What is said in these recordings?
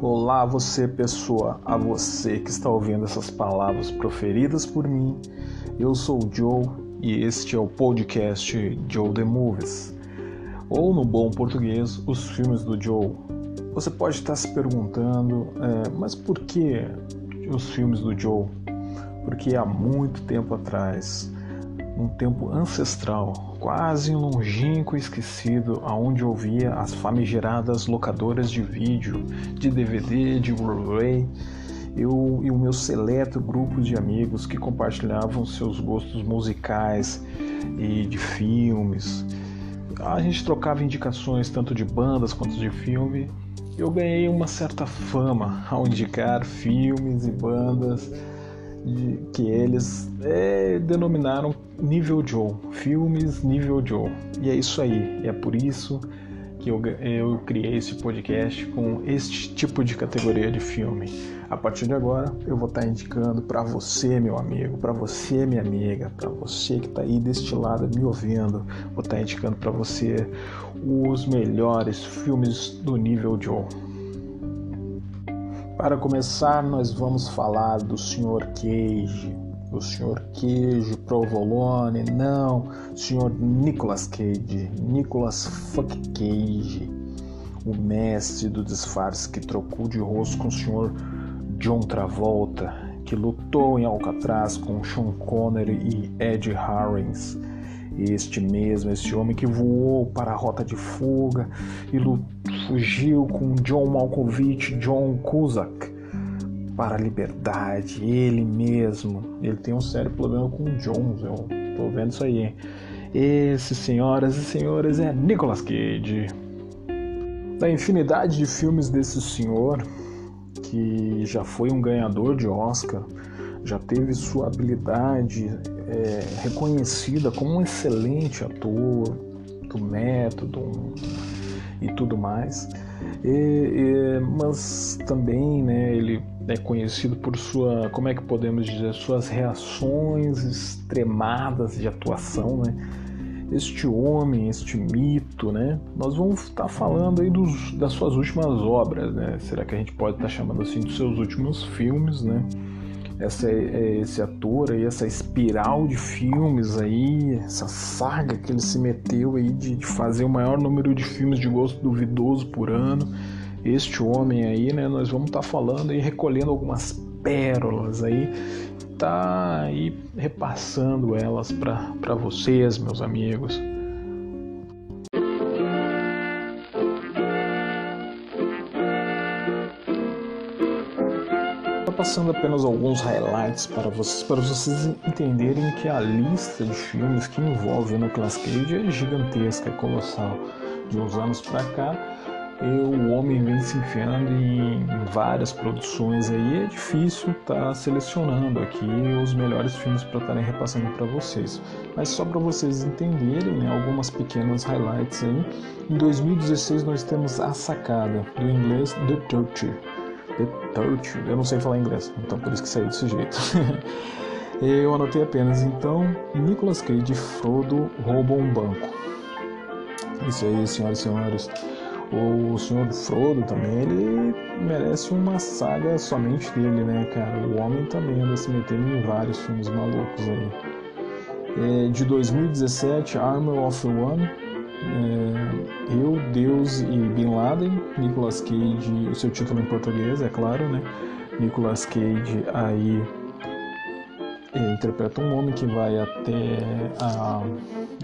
Olá, você pessoa, a você que está ouvindo essas palavras proferidas por mim. Eu sou o Joe e este é o podcast Joe The Movies, ou no bom português, os filmes do Joe. Você pode estar se perguntando, é, mas por que os filmes do Joe? Porque há muito tempo atrás um tempo ancestral, quase longínquo e esquecido, aonde ouvia as famigeradas locadoras de vídeo, de DVD, de Blu-ray, eu e o meu seleto grupo de amigos que compartilhavam seus gostos musicais e de filmes. A gente trocava indicações tanto de bandas quanto de filme. Eu ganhei uma certa fama ao indicar filmes e bandas de, que eles é, denominaram nível Joe, filmes nível Joe. E é isso aí, é por isso que eu, eu criei esse podcast com este tipo de categoria de filme. A partir de agora, eu vou estar indicando para você, meu amigo, para você, minha amiga, para você que está aí deste lado me ouvindo, vou estar indicando para você os melhores filmes do nível Joe. Para começar, nós vamos falar do Sr. Cage. O Sr. Cage Provolone, não, Sr. Nicolas Cage, Nicolas Fuck Cage, o mestre do disfarce que trocou de rosto com o Sr. John Travolta, que lutou em Alcatraz com Sean Connery e Ed Harris este mesmo, este homem que voou para a rota de fuga e fugiu com John Malkovich, John Cusack para a liberdade, ele mesmo. Ele tem um sério problema com Jones, eu tô vendo isso aí. Esse, senhoras e senhores, é Nicolas Cage. Da infinidade de filmes desse senhor, que já foi um ganhador de Oscar, já teve sua habilidade é, reconhecida como um excelente ator do método um, e tudo mais, e, e, mas também né, ele é conhecido por sua, como é que podemos dizer, suas reações extremadas de atuação, né? Este homem, este mito, né? Nós vamos estar falando aí dos, das suas últimas obras, né? Será que a gente pode estar chamando assim dos seus últimos filmes, né? Essa, esse ator aí, essa espiral de filmes aí, essa saga que ele se meteu aí de, de fazer o maior número de filmes de gosto duvidoso por ano. Este homem aí, né, nós vamos estar tá falando e recolhendo algumas pérolas aí, tá aí repassando elas para vocês, meus amigos. Passando apenas alguns highlights para vocês, para vocês entenderem que a lista de filmes que envolve o Nicolas Cage é gigantesca, é colossal. De uns anos para cá, o homem vem se enfiando em várias produções aí, é difícil estar tá selecionando aqui os melhores filmes para estarem repassando para vocês. Mas só para vocês entenderem, né, algumas pequenas highlights aí. Em 2016 nós temos A Sacada, do inglês The Torture Touch, eu não sei falar inglês, então por isso que saiu desse jeito. eu anotei apenas, então, Nicolas Cage e Frodo roubam um banco. Isso aí, senhoras e senhores. O senhor Frodo também, ele merece uma saga somente dele, né, cara? O homem também anda se metendo em vários filmes malucos aí. É, de 2017, Armor of One, é, Eu, Deus e Bin Laden, Nicolas Cage, o seu título em português, é claro, né? Nicolas Cage aí é, interpreta um homem que vai até a,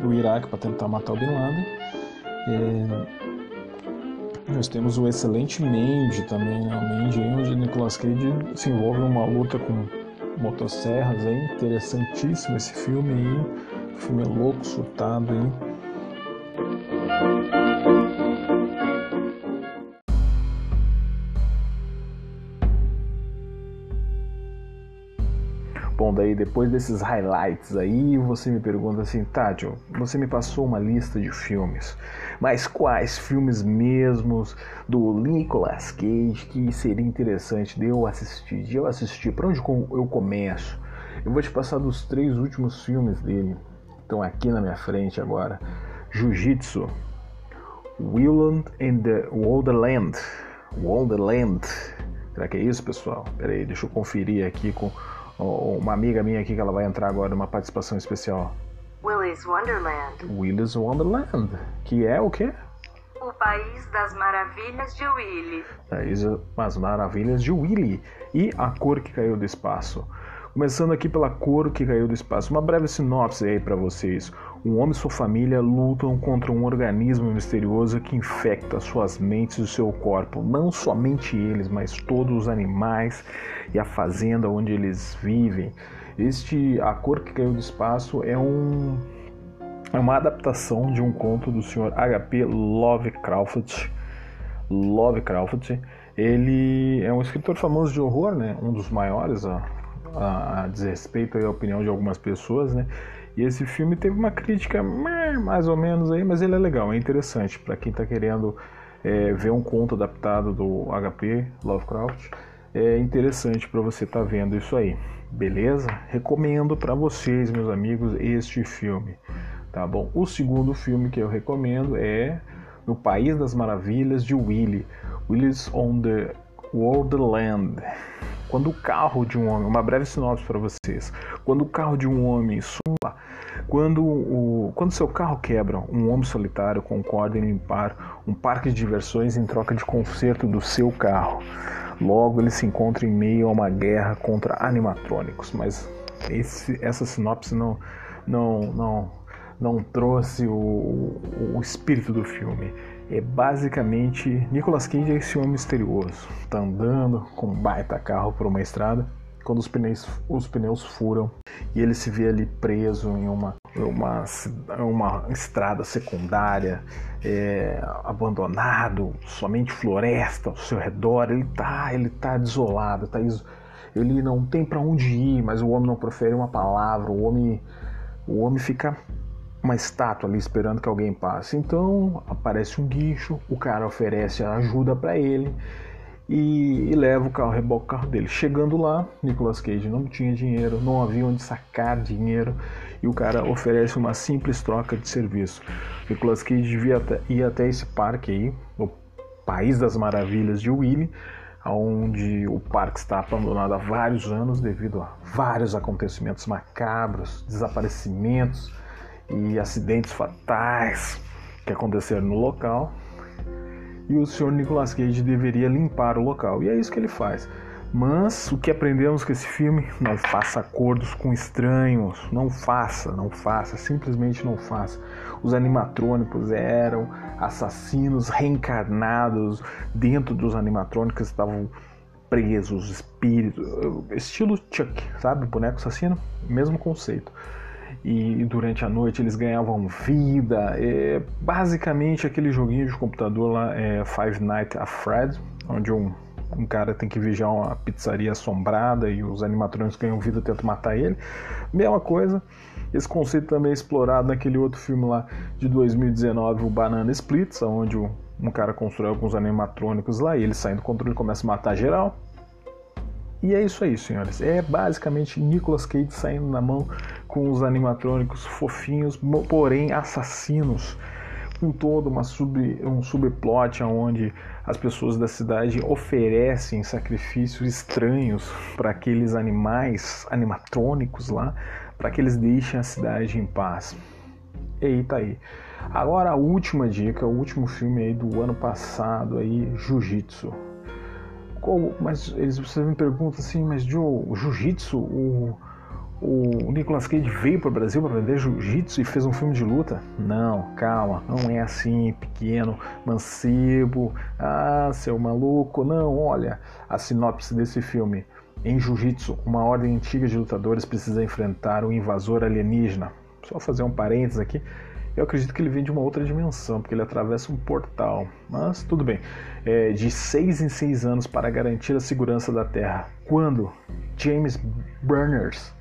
o Iraque para tentar matar o Bin Laden. É, nós temos o excelente Mandy também, né? O Mandy onde Nicolas Cage se envolve em uma luta com motosserras, é interessantíssimo esse filme aí, filme louco, surtado aí. Bom, daí depois desses highlights aí, você me pergunta assim, Tádio, você me passou uma lista de filmes, mas quais filmes mesmos do Nicolas Cage que seria interessante de eu assistir? De eu assistir, para onde eu começo? Eu vou te passar dos três últimos filmes dele, estão aqui na minha frente agora. Jiu-Jitsu, Willand and the Wonderland, Wonderland. Será que é isso, pessoal? Pera aí, deixa eu conferir aqui com uma amiga minha aqui que ela vai entrar agora numa participação especial. Willy's Wonderland. Willy's Wonderland, que é o quê? O País das Maravilhas de Willy. País das Maravilhas de Willy. E a cor que caiu do espaço. Começando aqui pela cor que caiu do espaço. Uma breve sinopse aí para vocês. Um homem e sua família lutam contra um organismo misterioso que infecta suas mentes e seu corpo. Não somente eles, mas todos os animais e a fazenda onde eles vivem. Este A Cor que Caiu do Espaço é um é uma adaptação de um conto do Sr. H.P. Lovecraft. Lovecraft. Ele é um escritor famoso de horror, né? Um dos maiores a, a, a desrespeito à opinião de algumas pessoas, né? E esse filme teve uma crítica mais ou menos aí, mas ele é legal, é interessante para quem está querendo é, ver um conto adaptado do HP Lovecraft. É interessante para você estar tá vendo isso aí, beleza? Recomendo para vocês, meus amigos, este filme, tá bom? O segundo filme que eu recomendo é No País das Maravilhas de Willy, Willy's on the Worldland. Quando o carro de um homem, uma breve sinopse para vocês. Quando o carro de um homem suma, quando o quando seu carro quebra, um homem solitário concorda em limpar um parque de diversões em troca de conserto do seu carro. Logo ele se encontra em meio a uma guerra contra animatrônicos, mas esse, essa sinopse não não não não trouxe o, o espírito do filme é basicamente Nicolas Cage é esse homem misterioso, tá andando com um baita carro por uma estrada, quando os pneus, os pneus furam e ele se vê ali preso em uma, uma, uma estrada secundária, é, abandonado, somente floresta ao seu redor, ele tá, ele tá desolado, tá, ele não tem para onde ir, mas o homem não profere uma palavra, o homem, o homem fica uma estátua ali esperando que alguém passe. Então aparece um guincho, o cara oferece ajuda para ele e, e, leva o carro, reboca o carro dele. Chegando lá, Nicolas Cage não tinha dinheiro, não havia onde sacar dinheiro e o cara oferece uma simples troca de serviço. Nicolas Cage devia ir até esse parque aí, o País das Maravilhas de Willy, onde o parque está abandonado há vários anos devido a vários acontecimentos macabros, desaparecimentos e acidentes fatais que aconteceram no local. E o senhor Nicolas Cage deveria limpar o local. E é isso que ele faz. Mas o que aprendemos com esse filme? Não faça acordos com estranhos. Não faça, não faça, simplesmente não faça. Os animatrônicos eram assassinos reencarnados dentro dos animatrônicos estavam presos, espíritos, estilo Chuck, sabe? Boneco assassino, mesmo conceito e durante a noite eles ganhavam vida. É basicamente aquele joguinho de computador lá, é Five Nights at Fred, onde um, um cara tem que vigiar uma pizzaria assombrada e os animatrônicos ganham vida tentam matar ele. Mesma coisa. Esse conceito também é explorado naquele outro filme lá de 2019, o Banana Splits, onde um cara constrói alguns animatrônicos lá e ele sai do controle e começa a matar geral. E é isso aí, senhores. É basicamente Nicolas Cage saindo na mão com os animatrônicos fofinhos, porém assassinos, com todo uma sub, um subplot onde as pessoas da cidade oferecem sacrifícios estranhos para aqueles animais animatrônicos lá, para que eles deixem a cidade em paz. Eita aí. Agora a última dica, o último filme aí do ano passado aí, Jiu-Jitsu qual, mas eles você me perguntam assim, mas Joe, o jiu-jitsu, o, o Nicolas Cage veio para o Brasil para aprender jiu-jitsu e fez um filme de luta? Não, calma, não é assim, pequeno, mancebo, ah, seu maluco, não, olha, a sinopse desse filme. Em jiu-jitsu, uma ordem antiga de lutadores precisa enfrentar um invasor alienígena. Só fazer um parênteses aqui. Eu acredito que ele vem de uma outra dimensão, porque ele atravessa um portal. Mas tudo bem. É, de seis em seis anos para garantir a segurança da Terra. Quando James Burners,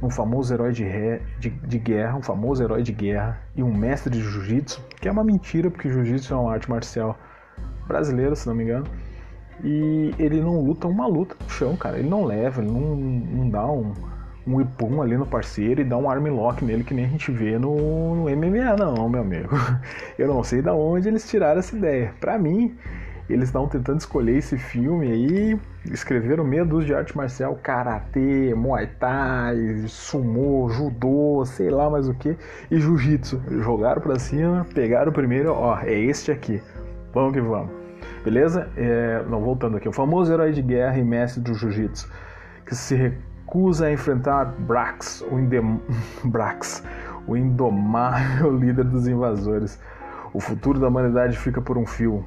um famoso herói de, ré, de, de, guerra, um famoso herói de guerra e um mestre de jiu-jitsu, que é uma mentira, porque jiu-jitsu é uma arte marcial brasileira, se não me engano. E ele não luta uma luta no chão, cara. Ele não leva, ele não, não dá um um ipum ali no parceiro e dar um armlock nele que nem a gente vê no, no MMA, não, meu amigo. Eu não sei da onde eles tiraram essa ideia. Para mim, eles estavam tentando escolher esse filme aí, escreveram meia dúzia de arte marcial, karatê, muay thai, sumô, judô, sei lá mais o que, e jiu-jitsu. Jogaram pra cima, pegaram o primeiro, ó, é este aqui. Vamos que vamos. Beleza? É, não, voltando aqui. O famoso herói de guerra e mestre do jiu-jitsu, que se recusa a enfrentar Brax, o, indem... Brax, o indomável líder dos invasores. O futuro da humanidade fica por um fio.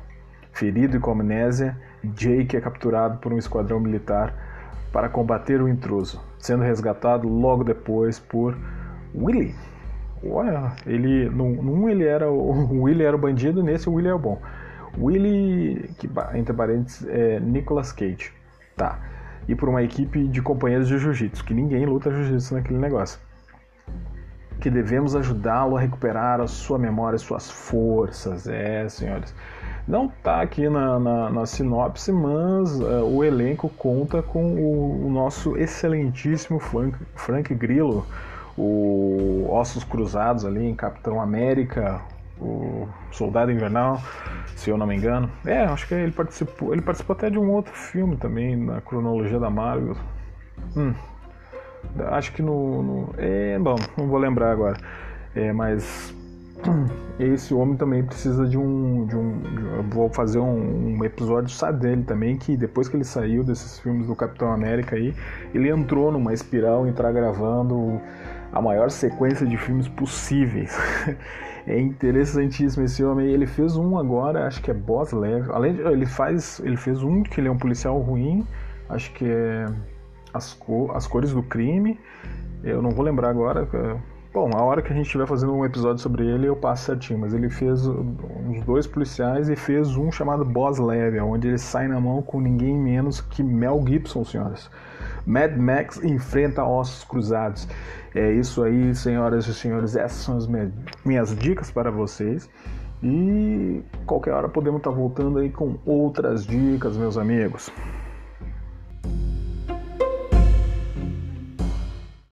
Ferido e com amnésia, Jake é capturado por um esquadrão militar para combater o intruso, sendo resgatado logo depois por Willie. Ué, ele, num, num ele era o, o Willie era o bandido, nesse o Willie é o bom. Willie, que entre parênteses, é Nicolas Cage. Tá. E por uma equipe de companheiros de jiu-jitsu, que ninguém luta jiu-jitsu naquele negócio. Que devemos ajudá-lo a recuperar a sua memória, suas forças. É, senhores. Não tá aqui na, na, na sinopse, mas uh, o elenco conta com o, o nosso excelentíssimo Frank, Frank Grillo, o Ossos Cruzados ali em Capitão América, o Soldado Invernal, se eu não me engano. É, acho que ele participou. Ele participou até de um outro filme também na cronologia da Marvel. Hum, acho que no, no, É, bom, não vou lembrar agora. É, mas esse homem também precisa de um, de um vou fazer um, um, episódio só dele também que depois que ele saiu desses filmes do Capitão América aí ele entrou numa espiral entrar gravando a maior sequência de filmes possíveis É interessantíssimo esse homem. Ele fez um agora, acho que é Boss Level. Além de, ele faz, ele fez um que ele é um policial ruim, acho que é as, cor, as cores do crime. Eu não vou lembrar agora. Bom, a hora que a gente estiver fazendo um episódio sobre ele, eu passo certinho. Mas ele fez uns dois policiais e fez um chamado Boss Level, onde ele sai na mão com ninguém menos que Mel Gibson, senhoras. Mad Max enfrenta ossos cruzados. É isso aí, senhoras e senhores. Essas são as minhas dicas para vocês. E qualquer hora podemos estar voltando aí com outras dicas, meus amigos.